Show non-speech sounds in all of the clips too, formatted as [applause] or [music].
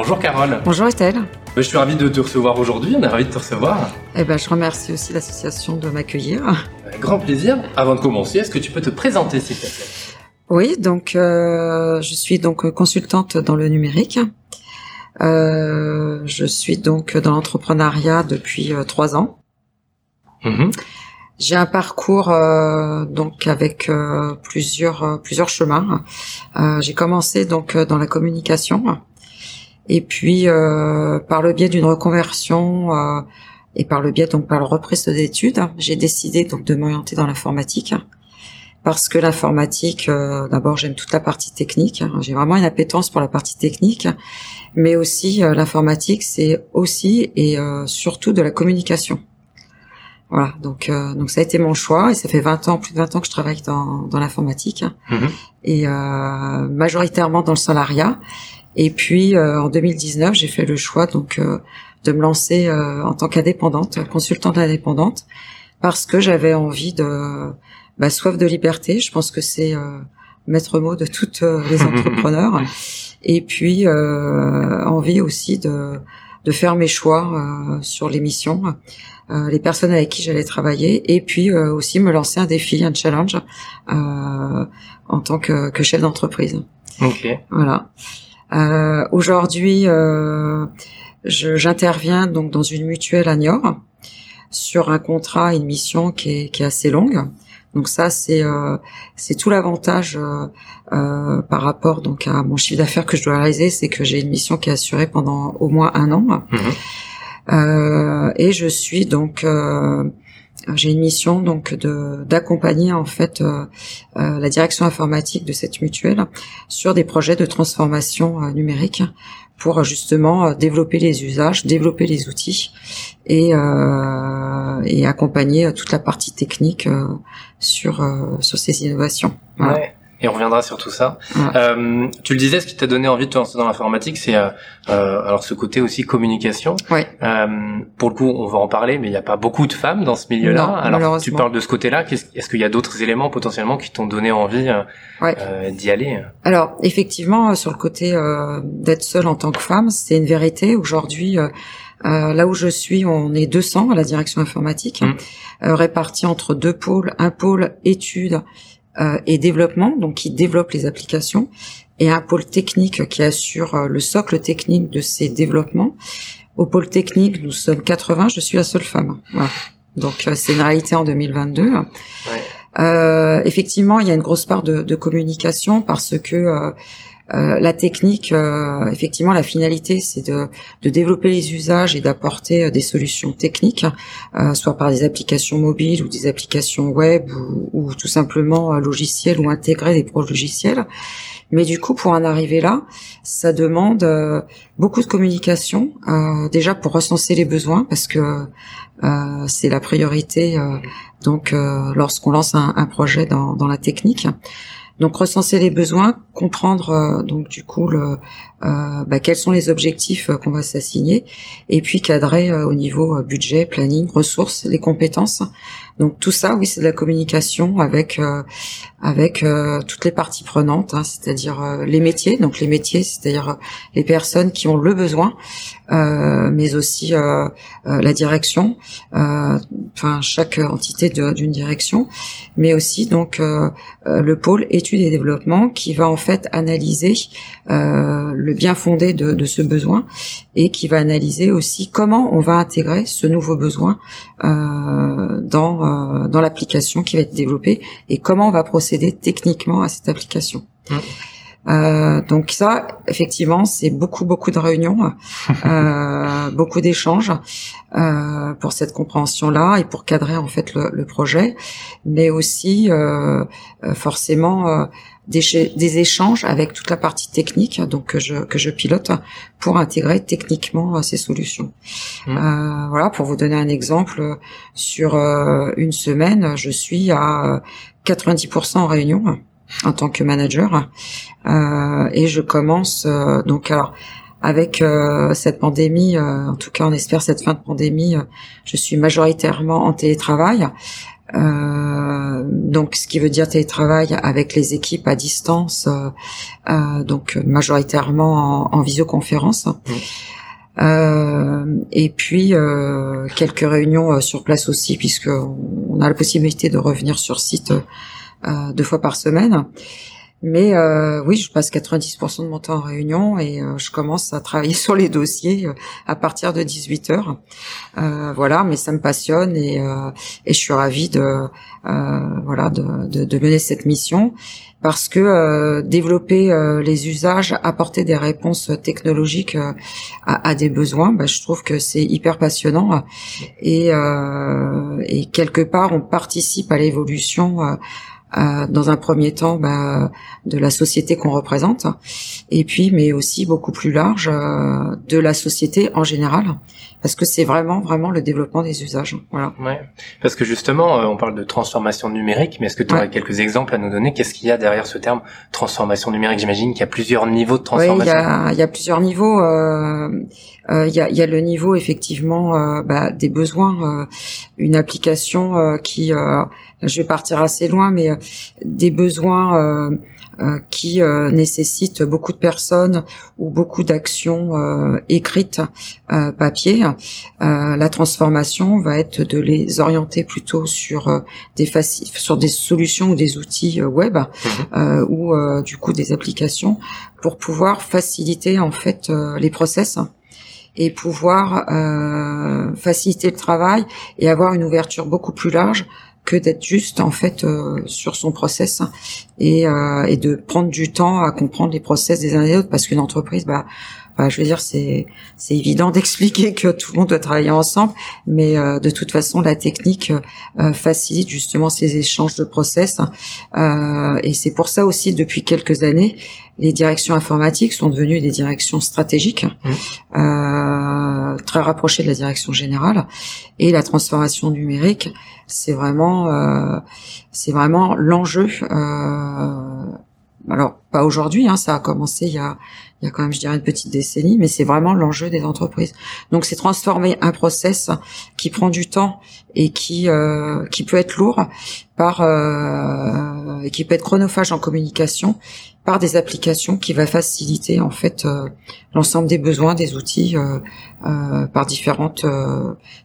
Bonjour Carole. Bonjour Estelle. Je suis ravi de te recevoir aujourd'hui, on est ravi de te recevoir. Eh ben, je remercie aussi l'association de m'accueillir. Avec grand plaisir. Avant de commencer, est-ce que tu peux te présenter s'il te plaît? Oui, donc euh, je suis donc consultante dans le numérique. Euh, je suis donc dans l'entrepreneuriat depuis euh, trois ans. Mhm. J'ai un parcours euh, donc avec euh, plusieurs euh, plusieurs chemins. J'ai commencé donc dans la communication et puis euh, par le biais d'une reconversion euh, et par le biais donc par la reprise d'études, j'ai décidé donc de m'orienter dans l'informatique parce que l'informatique, euh, d'abord j'aime toute la partie technique. J'ai vraiment une appétence pour la partie technique, mais aussi euh, l'informatique c'est aussi et euh, surtout de la communication. Voilà, donc euh, donc ça a été mon choix et ça fait 20 ans, plus de 20 ans que je travaille dans, dans l'informatique Mhm. et euh, majoritairement dans le salariat. Et puis euh, en 2019, j'ai fait le choix donc euh, de me lancer euh, en tant qu'indépendante, consultante indépendante, parce que j'avais envie de bah, soif de liberté. Je pense que c'est maître mot de toutes les [laughs] entrepreneurs. Et puis envie aussi de de faire mes choix euh, sur les missions, euh, les personnes avec qui j'allais travailler, et puis euh, aussi me lancer un défi, un challenge en tant que, que chef d'entreprise. Ok. Voilà. Euh, Aujourd'hui, euh, je- j'interviens donc dans une mutuelle à Niort sur un contrat, une mission qui est, qui est assez longue. Donc ça, c'est euh, c'est tout l'avantage euh, euh, par rapport donc à mon chiffre d'affaires que je dois réaliser, c'est que j'ai une mission qui est assurée pendant au moins un an. Mhm. Euh, et je suis donc euh, j'ai une mission donc de d'accompagner en fait euh, euh, la direction informatique de cette mutuelle sur des projets de transformation euh, numérique pour justement euh, développer les usages, développer les outils et euh, et accompagner toute la partie technique sur sur ces innovations. Ouais. Et on reviendra sur tout ça. Euh, tu le disais, ce qui t'a donné envie de te lancer dans l'informatique, c'est euh, euh, alors ce côté aussi communication. Ouais. Euh, pour le coup, on va en parler, mais il n'y a pas beaucoup de femmes dans ce milieu-là. Alors, malheureusement. tu parles de ce côté-là. Est-ce qu'il y a d'autres éléments potentiellement qui t'ont donné envie euh, Ouais. d'y aller? Alors effectivement, sur le côté d'être seule en tant que femme, c'est une vérité. Aujourd'hui, euh, là où je suis, on est 200 à la direction informatique, Mm. euh, répartis entre deux pôles, un pôle études et développement, donc qui développe les applications, et un pôle technique qui assure euh, le socle technique de ces développements. Au pôle technique, nous sommes 80, je suis la seule femme. Voilà. Donc euh, c'est une réalité en 2022. Euh, effectivement, il y a une grosse part de, de communication parce que euh, euh, la technique, euh, effectivement, la finalité, c'est de, de développer les usages et d'apporter euh, des solutions techniques, euh, soit par des applications mobiles ou des applications web ou, ou tout simplement logiciels ou intégrer des pro logiciels. Mais du coup, pour en arriver là, ça demande beaucoup de communication, déjà pour recenser les besoins, parce que c'est la priorité. donc, lorsqu'on lance un, un projet dans, dans la technique, donc recenser les besoins, comprendre euh, donc du coup le, euh, bah, quels sont les objectifs euh, qu'on va s'assigner, et puis cadrer au niveau budget, planning, ressources, les compétences. Donc tout ça, oui, c'est de la communication avec euh, avec euh, toutes les parties prenantes, hein, c'est-à-dire euh, les métiers. Donc les métiers, c'est-à-dire les personnes qui ont le besoin, mais aussi la direction, enfin chaque entité d'une direction, mais aussi donc le pôle études et développement qui va en fait analyser le bien fondé de, ce besoin et qui va analyser aussi comment on va intégrer ce nouveau besoin dans euh, dans l'application qui va être développée et comment on va procéder techniquement à cette application. Mmh. Euh, donc ça, effectivement, c'est beaucoup beaucoup de réunions, [laughs] euh, beaucoup d'échanges euh, pour cette compréhension-là et pour cadrer en fait le, le projet, mais aussi euh, euh forcément des, des, échanges avec toute la partie technique donc que je que je pilote pour intégrer techniquement ces solutions. Mmh. voilà, pour vous donner un exemple, sur une semaine, je suis à 90% en réunion en tant que manager. Euh, et je commence euh, donc alors avec euh, cette pandémie, en tout cas on espère cette fin de pandémie, je suis majoritairement en télétravail. Donc ce qui veut dire télétravail avec les équipes à distance, donc majoritairement en, visioconférence. Mmh. et puis quelques réunions sur place aussi, puisque on a la possibilité de revenir sur site euh, deux fois par semaine. Mais euh, oui, je passe 90% de mon temps en réunion et euh, je commence à travailler [laughs] sur les dossiers à partir de 18 heures. voilà, mais ça me passionne et, et je suis ravie de voilà de, de, de, mener cette mission parce que développer les usages, apporter des réponses technologiques à, à, des besoins, bah, je trouve que c'est hyper passionnant et, et quelque part on participe à l'évolution dans un premier temps bah, de la société qu'on représente, et puis mais aussi beaucoup plus large euh, de la société en général, parce que c'est vraiment vraiment le développement des usages. Voilà. Ouais. Parce que justement, euh, on parle de transformation numérique, mais est-ce que tu aurais quelques exemples à nous donner? Qu'est-ce qu'il y a derrière ce terme transformation numérique? J'imagine qu'il y a plusieurs niveaux de transformation. Oui, il y a, il y a plusieurs niveaux. Euh, il y, a, il y, a, le niveau effectivement bah, des besoins, une application qui je vais partir assez loin, mais euh, des besoins euh, euh, qui nécessitent beaucoup de personnes ou beaucoup d'actions écrites papier. La transformation va être de les orienter plutôt sur des sur des solutions ou des outils web mmh. ou du coup des applications pour pouvoir faciliter en fait les process et pouvoir faciliter le travail et avoir une ouverture beaucoup plus large que d'être juste en fait euh, sur son process et, euh, et de prendre du temps à comprendre les process des uns et des autres parce qu'une entreprise bah je veux dire, c'est c'est évident d'expliquer que tout le monde doit travailler ensemble, mais euh, de toute façon, la technique euh, facilite justement ces échanges de process. Euh, et c'est pour ça aussi, depuis quelques années, les directions informatiques sont devenues des directions stratégiques, mmh. très rapprochées de la direction générale. Et la transformation numérique, c'est vraiment, c'est vraiment l'enjeu. alors pas aujourd'hui, hein, ça a commencé il y a il y a quand même, je dirais, une petite décennie, mais c'est vraiment l'enjeu des entreprises. Donc, c'est transformer un process qui prend du temps et qui euh, qui peut être lourd par euh, et qui peut être chronophage en communication par des applications qui va faciliter en fait euh, l'ensemble des besoins des outils euh, euh, par différentes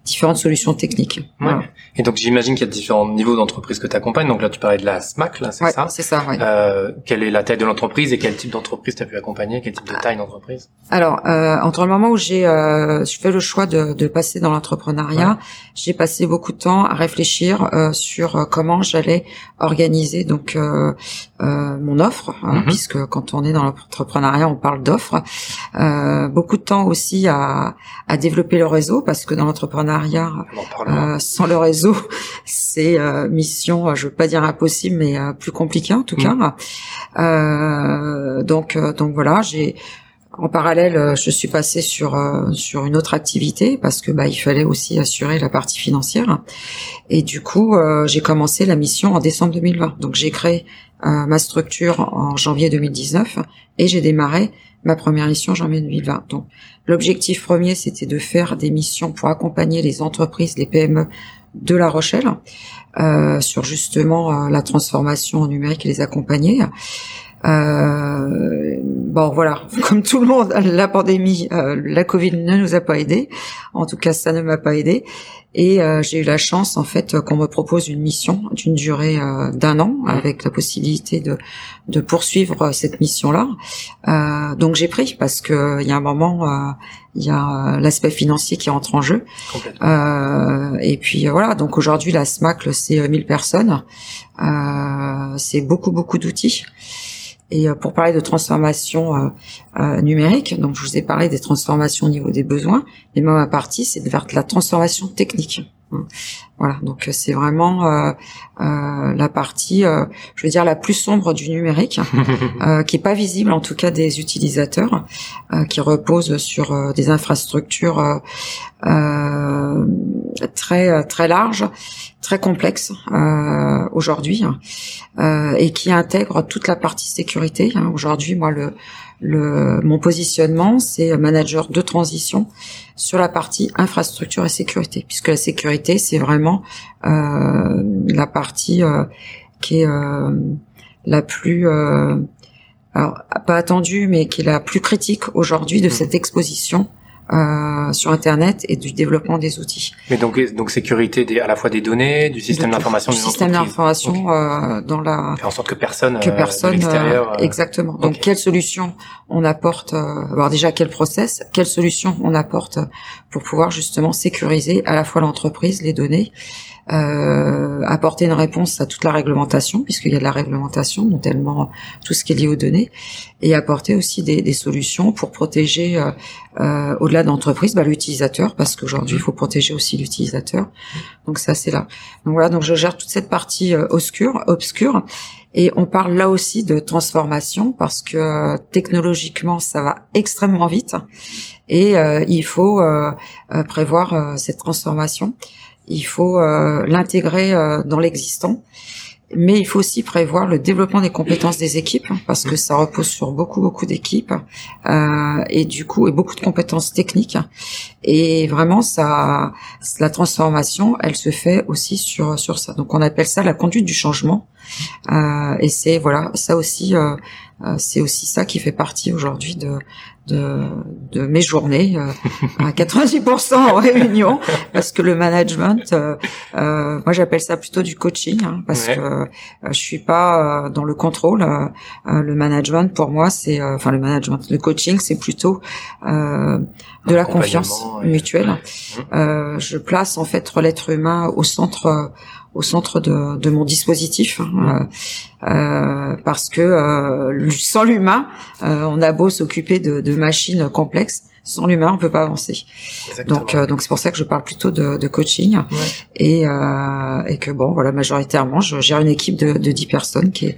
différentes solutions techniques. Ouais. Et donc j'imagine qu'il y a différents niveaux d'entreprise que tu accompagnes. Donc là tu parlais de la SMAC, là c'est ça? C'est ça. Ouais. quelle est la taille de l'entreprise et quel type d'entreprise tu as pu accompagner? Quel type de taille d'entreprise? Alors entre le moment où j'ai je fais le choix de, de passer dans l'entrepreneuriat, j'ai passé beaucoup de temps à réfléchir sur comment j'allais organiser donc mon offre. Hein, mhm puisque quand on est dans l'entrepreneuriat, on parle d'offres. Euh, beaucoup de temps aussi à, à, développer le réseau, parce que dans l'entrepreneuriat, euh, sans le réseau, [laughs] c'est euh, mission, je veux pas dire impossible, mais euh, plus compliqué en tout mm. cas. Euh, donc, donc voilà, j'ai en parallèle, je suis passée sur sur une autre activité parce que bah il fallait aussi assurer la partie financière. Et du coup, j'ai commencé la mission en décembre 2020. Donc j'ai créé ma structure en janvier 2019 et j'ai démarré ma première mission en janvier 2020. Donc l'objectif premier, c'était de faire des missions pour accompagner les entreprises, les PME de La Rochelle euh, sur justement euh, la transformation numérique et les accompagner. Euh, bon voilà, [laughs] comme tout le monde, la pandémie, euh, la Covid ne nous a pas aidé. En tout cas, ça ne m'a pas aidé. Et euh, j'ai eu la chance en fait qu'on me propose une mission d'une durée euh, d'un an avec la possibilité de, de poursuivre cette mission-là. Euh, donc j'ai pris parce que il y a un moment, il y a l'aspect financier qui entre en jeu. et puis voilà, donc aujourd'hui la SMAC c'est 1000 personnes, c'est beaucoup beaucoup d'outils. Et pour parler de transformation numérique, donc je vous ai parlé des transformations au niveau des besoins, mais ma partie, c'est vers la transformation technique. Voilà, donc c'est vraiment euh, euh, la partie, euh, je veux dire, la plus sombre du numérique, [laughs] qui est pas visible en tout cas des utilisateurs, qui repose sur des infrastructures très très larges, très complexes aujourd'hui, et qui intègrent toute la partie sécurité. Hein. Aujourd'hui, moi, le le, mon positionnement, c'est manager de transition sur la partie infrastructure et sécurité, puisque la sécurité, c'est vraiment euh, la partie euh, qui est euh, la plus, alors, pas attendue, mais qui est la plus critique aujourd'hui de mmh. cette exposition euh, sur Internet et du développement des outils. Mais donc, donc sécurité des, à la fois des données, du système d'information, du système d'information euh, dans la faire en sorte que personne que euh, personne euh, exactement. Donc quelle solution on apporte alors déjà quel process, quelle solution on apporte pour pouvoir justement sécuriser à la fois l'entreprise, les données euh, apporter une réponse à toute la réglementation, puisqu'il y a de la réglementation, notamment tout ce qui est lié aux données, et apporter aussi des, des solutions pour protéger, euh, euh, au-delà de l'entreprise, bah, l'utilisateur, parce qu'aujourd'hui, il faut protéger aussi l'utilisateur. Donc ça, c'est là. Donc voilà, donc je gère toute cette partie euh, obscure, obscure. Et on parle là aussi de transformation parce que euh, technologiquement, ça va extrêmement vite et euh, il faut prévoir cette transformation il faut euh, l'intégrer euh, dans l'existant, mais il faut aussi prévoir le développement des compétences des équipes parce que ça repose sur beaucoup beaucoup d'équipes euh, et du coup et beaucoup de compétences techniques. Et vraiment ça la transformation elle se fait aussi sur sur ça. Donc on appelle ça la conduite du changement. Et c'est voilà ça aussi c'est aussi ça qui fait partie aujourd'hui de de, de mes journées euh, à [laughs] 90% en réunion parce que le management euh, euh, moi j'appelle ça plutôt du coaching hein, parce que euh, je suis pas dans le contrôle le management pour moi c'est enfin le management le coaching c'est plutôt de la confiance mutuelle. je place en fait l'être humain au centre au centre de, de mon dispositif hein, euh, euh, parce que euh, [laughs] sans l'humain, on a beau s'occuper de, de, machines complexes, sans l'humain, on peut pas avancer. Donc, donc c'est pour ça que je parle plutôt de, de coaching. Et, et que bon, voilà, majoritairement, je gère une équipe de, de 10 personnes qui est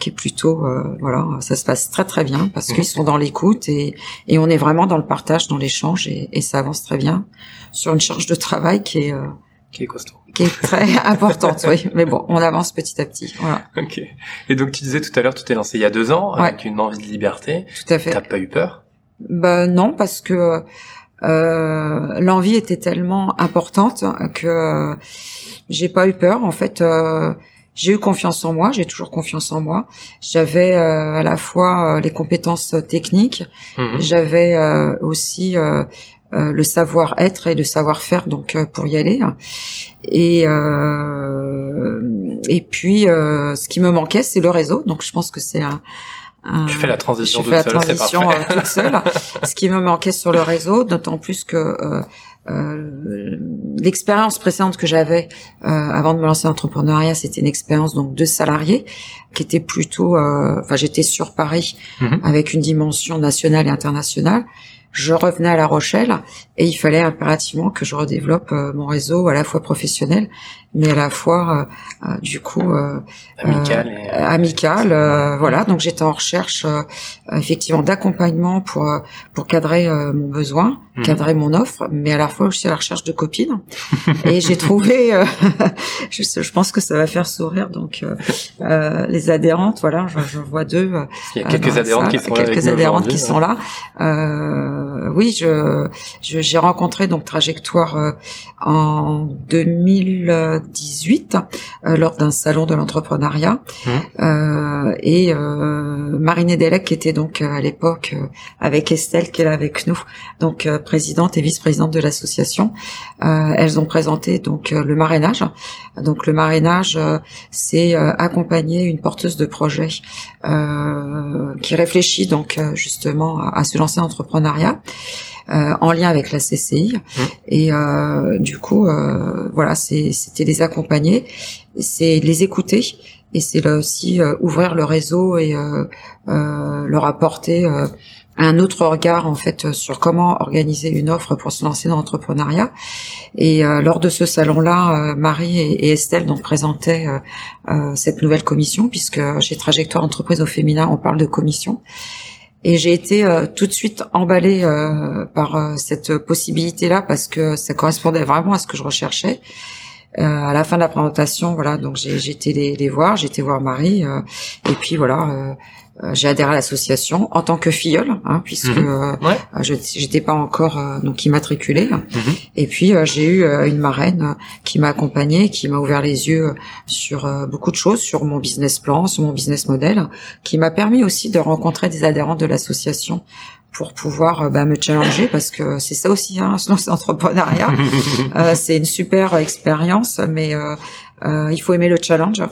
qui est plutôt voilà ça se passe très très bien parce qu'ils sont dans l'écoute et, et on est vraiment dans le partage dans l'échange et, et, ça avance très bien sur une charge de travail qui est qui est costaud. Qui est très [laughs] importante, oui. Mais bon, on avance petit à petit. Voilà. Ok. Et donc tu disais tout à l'heure, tu t'es lancé il y a deux ans avec une envie de liberté. Tout à fait. T'as pas eu peur? Ben non, parce que euh, l'envie était tellement importante que j'ai pas eu peur. En fait, euh, j'ai eu confiance en moi. J'ai toujours confiance en moi. J'avais euh, à la fois euh, les compétences techniques. Mhm. J'avais euh, aussi euh, le savoir-être et le savoir-faire donc euh, pour y aller et euh, et puis ce qui me manquait c'est le réseau donc je pense que c'est un, tu fais la transition, je fais la transition toute seule. [laughs] Ce qui me manquait sur le réseau, d'autant plus que euh, l'expérience précédente que j'avais euh, avant de me lancer en entrepreneuriat, c'était une expérience donc de salarié qui était plutôt, enfin j'étais sur Paris mhm. avec une dimension nationale et internationale je revenais à La Rochelle et il fallait impérativement que je redéveloppe euh, mon réseau à la fois professionnel mais à la fois euh, euh, du coup amical, amical voilà. Donc j'étais en recherche effectivement d'accompagnement pour pour cadrer mon besoin mhm. cadrer mon offre mais à la fois aussi à la recherche de copines. [laughs] Et j'ai trouvé [laughs] je, je, pense que ça va faire sourire donc les adhérentes voilà je vois deux il y a quelques adhérentes qui sont quelques adhérentes qui sont là. Euh, oui, je j'ai rencontré donc Trajectoire euh, en 2018 euh, lors d'un salon de l'entrepreneuriat mmh. et Marine Delec qui était donc à l'époque avec Estelle qui est là avec nous, donc présidente et vice-présidente de l'association. elles ont présenté donc le marrainage. Donc le marrainage, c'est accompagner une porteuse de projet qui réfléchit donc justement à, à se lancer en entrepreneuriat euh, en lien avec la CCI. Mmh. Et euh, du coup, euh, voilà, c'était les accompagner, c'est les écouter et c'est là aussi ouvrir le réseau et leur apporter un autre regard en fait sur comment organiser une offre pour se lancer dans l'entrepreneuriat. Et euh, lors de ce salon-là, euh, Marie et, Estelle donc présentaient euh, cette nouvelle commission puisque chez Trajectoire Entreprise au féminin, on parle de commission. Et j'ai été tout de suite emballée par cette possibilité-là parce que ça correspondait vraiment à ce que je recherchais. à la fin de la présentation, voilà, donc j'ai été les, les voir, j'ai été voir Marie, et puis voilà, euh, j'ai adhéré à l'association en tant que filleule, hein, puisque euh, euh, je j'étais pas encore donc immatriculée. Mhm. Et puis j'ai eu une marraine qui m'a accompagnée, qui m'a ouvert les yeux sur beaucoup de choses, sur mon business plan, sur mon business model, qui m'a permis aussi de rencontrer des adhérents de l'association pour pouvoir bah, me challenger parce que c'est ça aussi hein, [laughs] l'entrepreneuriat [laughs] euh, c'est une super expérience mais euh, euh, il faut aimer le challenge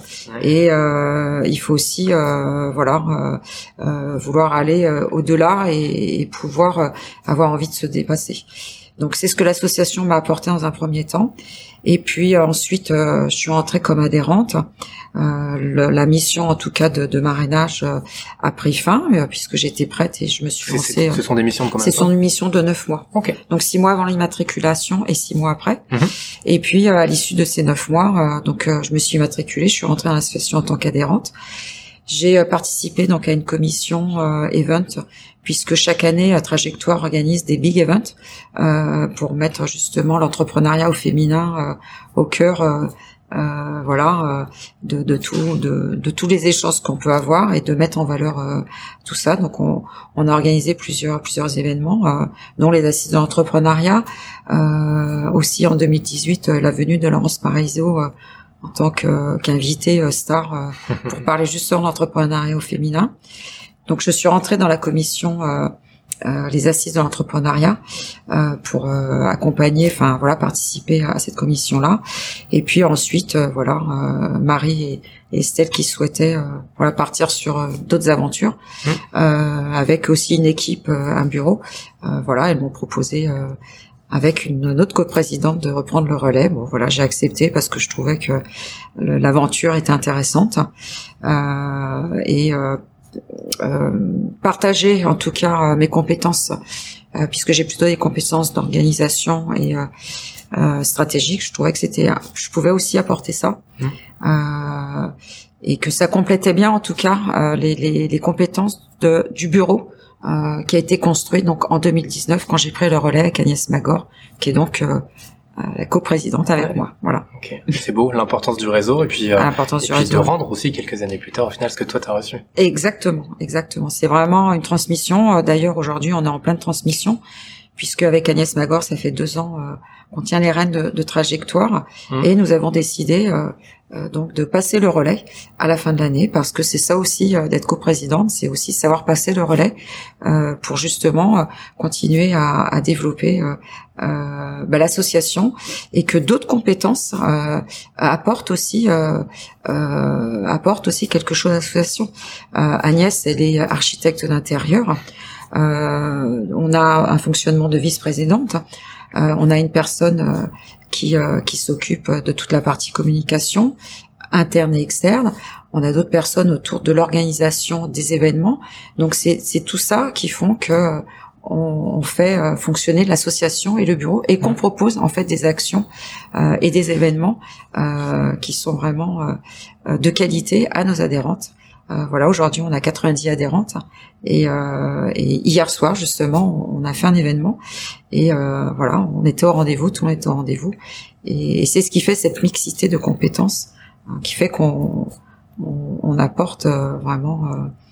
et euh, il faut aussi euh, voilà vouloir aller au-delà et, pouvoir avoir envie de se dépasser. Donc c'est ce que l'association m'a apporté dans un premier temps. Et puis ensuite, je suis entrée comme adhérente. Euh, la mission, en tout cas, de, de marrainage euh, a pris fin euh, puisque j'étais prête et je me suis lancée. Ce sont des missions de combien de C'est une mission de neuf mois. Okay. Donc six mois avant l'immatriculation et six mois après. Mhm. Et puis à l'issue de ces neuf mois, donc je me suis immatriculée, je suis rentrée dans l'association en tant qu'adhérente. J'ai participé donc à une commission event puisque chaque année Trajectoire organise des big events euh, pour mettre justement l'entrepreneuriat au féminin au cœur euh, voilà, euh, de, de, tout, de, de, tous les échanges qu'on peut avoir et de mettre en valeur euh, tout ça. Donc, on, on, a organisé plusieurs plusieurs événements, dont les assises de l'entrepreneuriat. aussi en 2018, la venue de Laurence Paraiso en tant qu'invité star pour [laughs] parler justement d'entrepreneuriat au féminin. Donc, je suis rentrée dans la commission euh, les assises de l'entrepreneuriat euh, pour euh, accompagner, enfin voilà, participer à cette commission-là. Et puis ensuite, voilà, Marie et, Estelle qui souhaitaient voilà partir sur d'autres aventures, mmh. avec aussi une équipe, un bureau. voilà, elles m'ont proposé avec une, autre coprésidente de reprendre le relais. Bon, voilà, j'ai accepté parce que je trouvais que l'aventure était intéressante. Euh, et euh, euh, partager en tout cas euh, mes compétences, euh, puisque j'ai plutôt des compétences d'organisation et stratégique. Je trouvais que c'était, je pouvais aussi apporter ça. Mmh. et que ça complétait bien en tout cas les, les, les, compétences de, du bureau qui a été construit donc en 2019 quand j'ai pris le relais avec Agnès Magor, qui est donc la coprésidente avec moi. Voilà. C'est beau, l'importance du réseau et puis, euh, l'importance du réseau. de rendre aussi quelques années plus tard au final ce que toi t'as reçu. Exactement, exactement. C'est vraiment une transmission. Euh, d'ailleurs aujourd'hui on est en pleine transmission puisque avec Agnès Magor ça fait deux ans euh, qu'on tient les rênes de, de trajectoire mmh. et nous avons décidé euh, euh, donc de passer le relais à la fin de l'année parce que c'est ça aussi euh, d'être coprésidente, c'est aussi savoir passer le relais euh, pour justement continuer à, à développer bah, l'association et que d'autres compétences apportent aussi apportent aussi quelque chose à l'association. Agnès, elle est architecte d'intérieur. On a un fonctionnement de vice-présidente. on a une personne qui, euh, qui s'occupe de toute la partie communication interne et externe. On a d'autres personnes autour de l'organisation des événements. Donc c'est tout ça qui font que on, fait euh, fonctionner l'association et le bureau et qu'on propose en fait des actions euh, et des événements qui sont vraiment de qualité à nos adhérentes. Euh, voilà, aujourd'hui on a 90 adhérentes et, euh, et, hier soir justement on a fait un événement et euh, voilà on était au rendez-vous, tout le monde était au rendez-vous et, c'est ce qui fait cette mixité de compétences hein, qui fait qu'on on, apporte vraiment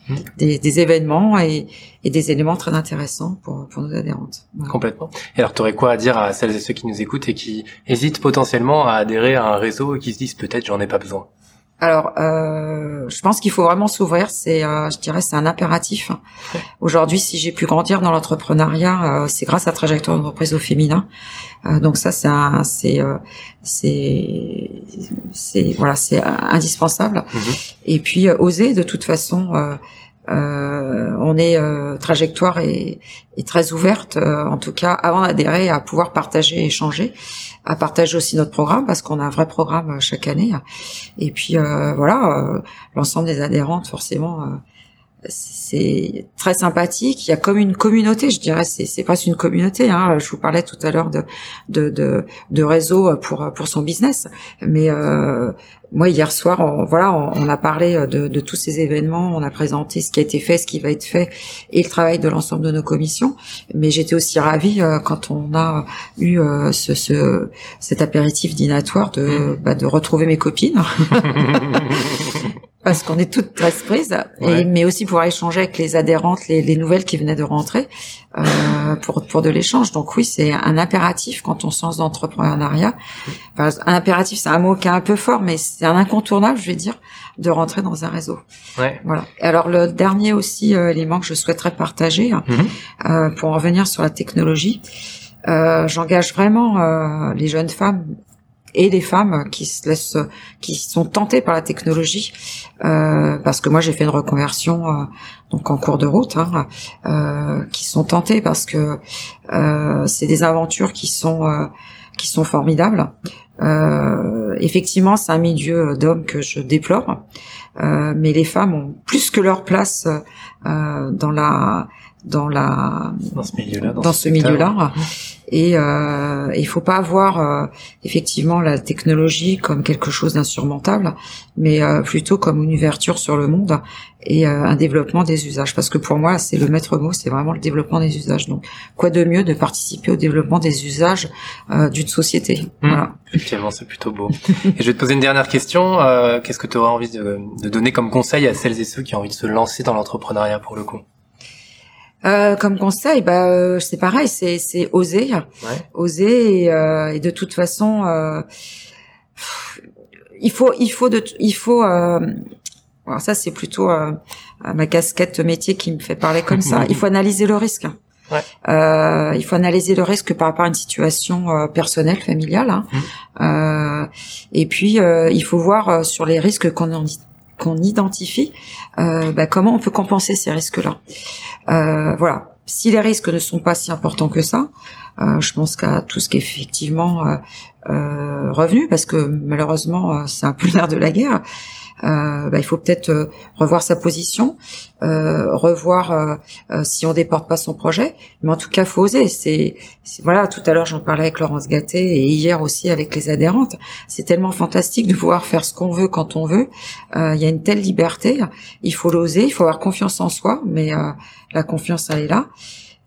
mmh. des, des, événements et, et, des éléments très intéressants pour, pour nos adhérentes. Complètement. Et alors, tu aurais quoi à dire à celles et ceux qui nous écoutent et qui hésitent potentiellement à adhérer à un réseau et qui se disent peut-être j'en ai pas besoin? Alors, euh, je pense qu'il faut vraiment s'ouvrir. C'est, euh, je dirais, c'est un impératif. Aujourd'hui, si j'ai pu grandir dans l'entrepreneuriat, euh, c'est grâce à trajectoire d'entreprise au féminin. Euh, donc ça, c'est, c'est, euh, c'est, c'est, voilà, c'est indispensable. Mhm. Et puis oser, de toute façon, Euh, on est euh, trajectoire et, très ouverte, euh, en tout cas avant d'adhérer, à pouvoir partager, et échanger, à partager aussi notre programme parce qu'on a un vrai programme chaque année. Et puis voilà, l'ensemble des adhérentes forcément c'est très sympathique. Il y a comme une communauté, je dirais. C'est, c'est presque une communauté. Hein. Je vous parlais tout à l'heure de de, de, de réseau pour pour son business. Mais euh, moi hier soir, on, voilà, on, a parlé de, de, tous ces événements. On a présenté ce qui a été fait, ce qui va être fait, et le travail de l'ensemble de nos commissions. Mais j'étais aussi ravie euh, quand on a eu euh, ce, ce, cet apéritif dînatoire de mmh. bah, de retrouver mes copines. [laughs] parce qu'on est toutes très prises, et, mais aussi pouvoir échanger avec les adhérentes, les, les nouvelles qui venaient de rentrer, euh, pour pour de l'échange. Donc oui, c'est un impératif quand on se lance. Enfin, un impératif, c'est un mot qui est un peu fort, mais c'est un incontournable, je vais dire, de rentrer dans un réseau. Ouais. Voilà. Alors le dernier aussi euh, élément que je souhaiterais partager, hein, mhm. euh, pour en revenir sur la technologie, euh, j'engage vraiment euh, les jeunes femmes et les femmes qui se laissent, qui sont tentées par la technologie, euh, parce que moi j'ai fait une reconversion euh, donc en cours de route, hein, euh, qui sont tentées parce que euh, c'est des aventures qui sont euh, qui sont formidables. effectivement, c'est un milieu d'hommes que je déplore, mais les femmes ont plus que leur place dans la dans la dans ce milieu-là dans, ce, milieu-là. et euh, il faut pas avoir euh, effectivement la technologie comme quelque chose d'insurmontable mais euh, plutôt comme une ouverture sur le monde et euh, un développement des usages. Parce que pour moi c'est le maître mot c'est vraiment le développement des usages. Donc quoi de mieux de participer au développement des usages euh, d'une société? Mmh. voilà. Effectivement c'est plutôt beau. [laughs] Et je vais te poser une dernière question qu'est-ce que tu auras envie de, de donner comme conseil à celles et ceux qui ont envie de se lancer dans l'entrepreneuriat pour le coup? Euh, comme conseil, bah euh, c'est pareil, c'est c'est oser, oser et, euh, et, de toute façon, euh, il faut il faut de il faut. alors ça c'est plutôt ma casquette métier qui me fait parler comme ça. il faut analyser le risque. Ouais. il faut analyser le risque par rapport à une situation personnelle, familiale. Hein. Mmh. et puis, il faut voir sur les risques qu'on en qu'on identifie euh, bah, comment on peut compenser ces risques-là. Euh, voilà. Si les risques ne sont pas si importants que ça, euh, je pense qu'à tout ce qui est effectivement revenu, parce que malheureusement c'est un [laughs] peu l'air de la guerre. Euh, bah, il faut peut-être euh, revoir sa position, euh, revoir si on déporte pas son projet. Mais en tout cas, faut oser. C'est voilà. Tout à l'heure, j'en parlais avec Laurence Gatté et hier aussi avec les adhérentes. C'est tellement fantastique de pouvoir faire ce qu'on veut quand on veut. Il y a une telle liberté. Il faut l'oser. Il faut avoir confiance en soi. Mais la confiance, elle est là.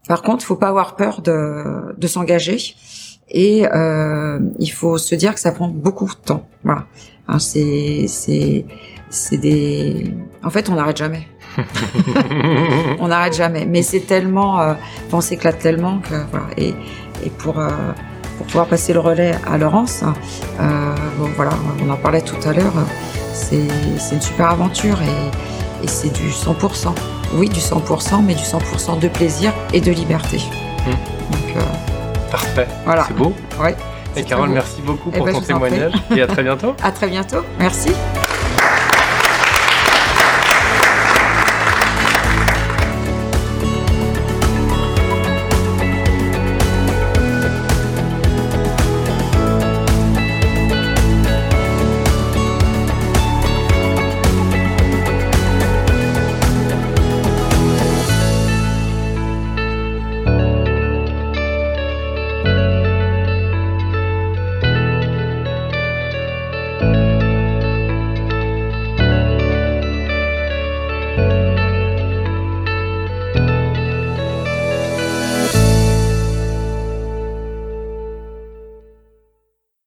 Par contre, faut pas avoir peur de, de s'engager et euh, il faut se dire que ça prend beaucoup de temps. Voilà. Hein, c'est c'est c'est des. En fait, on n'arrête jamais. [laughs] on n'arrête jamais. Mais c'est tellement, euh, on s'éclate tellement que voilà. Et et pour euh, pour pouvoir passer le relais à Laurence, euh, bon voilà, on en parlait tout à l'heure. C'est c'est une super aventure et et c'est du 100%. Oui, du 100%, mais du 100% de plaisir et de liberté. Mmh. Donc, Parfait. Voilà. C'est beau. Oui. Et Carole, merci beaucoup eh pour ben, ton témoignage et à très bientôt. [laughs] à très bientôt. Merci.